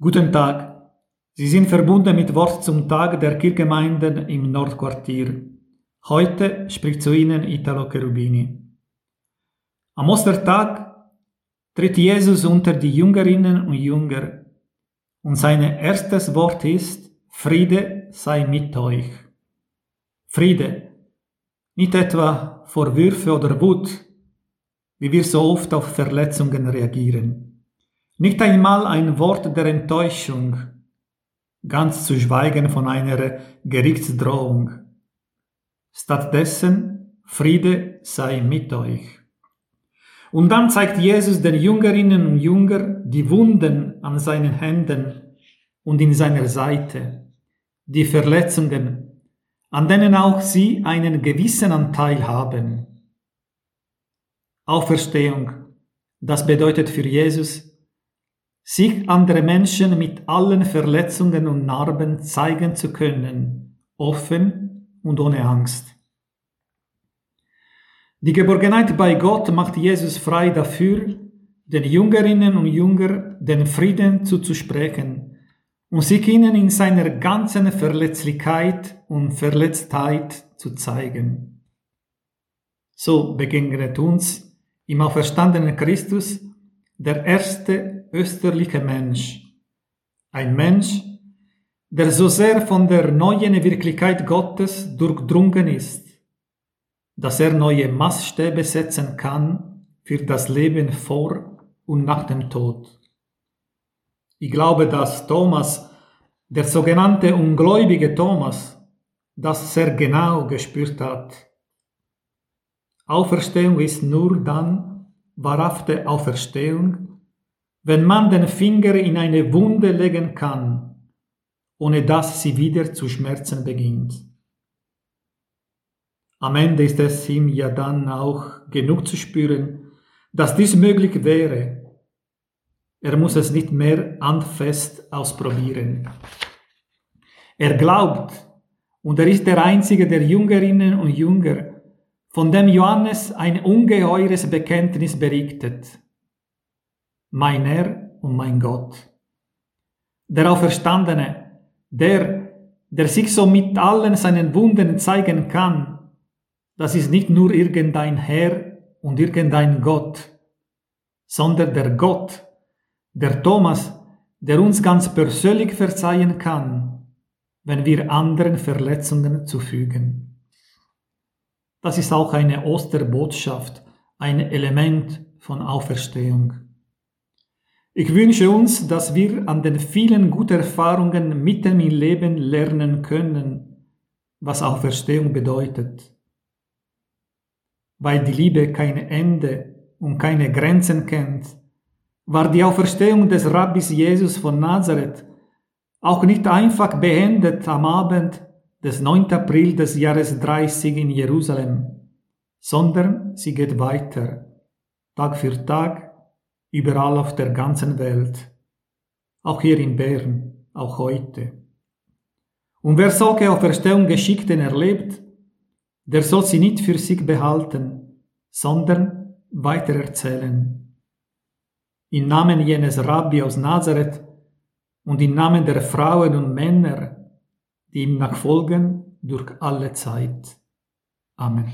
Guten Tag. Sie sind verbunden mit Wort zum Tag der Kirchgemeinden im Nordquartier. Heute spricht zu Ihnen Italo Cherubini. Am Ostertag tritt Jesus unter die Jüngerinnen und Jünger und sein erstes Wort ist, Friede sei mit euch. Friede, nicht etwa vor Würfe oder Wut, wie wir so oft auf Verletzungen reagieren. Nicht einmal ein Wort der Enttäuschung, ganz zu schweigen von einer Gerichtsdrohung. Stattdessen Friede sei mit euch. Und dann zeigt Jesus den Jüngerinnen und Jünger die Wunden an seinen Händen und in seiner Seite, die Verletzungen, an denen auch sie einen gewissen Anteil haben. Auferstehung, das bedeutet für Jesus sich andere Menschen mit allen Verletzungen und Narben zeigen zu können, offen und ohne Angst. Die Geborgenheit bei Gott macht Jesus frei dafür, den Jüngerinnen und Jünger den Frieden zuzusprechen und sich ihnen in seiner ganzen Verletzlichkeit und Verletztheit zu zeigen. So begegnet uns im auferstandenen Christus der erste österliche Mensch. Ein Mensch, der so sehr von der neuen Wirklichkeit Gottes durchdrungen ist, dass er neue Maßstäbe setzen kann für das Leben vor und nach dem Tod. Ich glaube, dass Thomas, der sogenannte ungläubige Thomas, das sehr genau gespürt hat. Auferstehung ist nur dann wahrhafte Auferstehung, wenn man den Finger in eine Wunde legen kann, ohne dass sie wieder zu schmerzen beginnt. Am Ende ist es ihm ja dann auch genug zu spüren, dass dies möglich wäre. Er muss es nicht mehr handfest ausprobieren. Er glaubt, und er ist der einzige der Jüngerinnen und Jünger, von dem Johannes ein ungeheures Bekenntnis berichtet mein Herr und mein Gott. Der Auferstandene, der, der sich so mit allen seinen Wunden zeigen kann, das ist nicht nur irgendein Herr und irgendein Gott, sondern der Gott, der Thomas, der uns ganz persönlich verzeihen kann, wenn wir anderen Verletzungen zufügen. Das ist auch eine Osterbotschaft, ein Element von Auferstehung. Ich wünsche uns, dass wir an den vielen guten Erfahrungen mitten im Leben lernen können, was Auferstehung bedeutet. Weil die Liebe kein Ende und keine Grenzen kennt, war die Auferstehung des Rabbis Jesus von Nazareth auch nicht einfach beendet am Abend des 9. April des Jahres 30 in Jerusalem, sondern sie geht weiter, Tag für Tag, überall auf der ganzen Welt, auch hier in Bern, auch heute. Und wer solche Auferstehungsgeschichten erlebt, der soll sie nicht für sich behalten, sondern weitererzählen. Im Namen jenes Rabbi aus Nazareth und im Namen der Frauen und Männer, die ihm nachfolgen durch alle Zeit. Amen.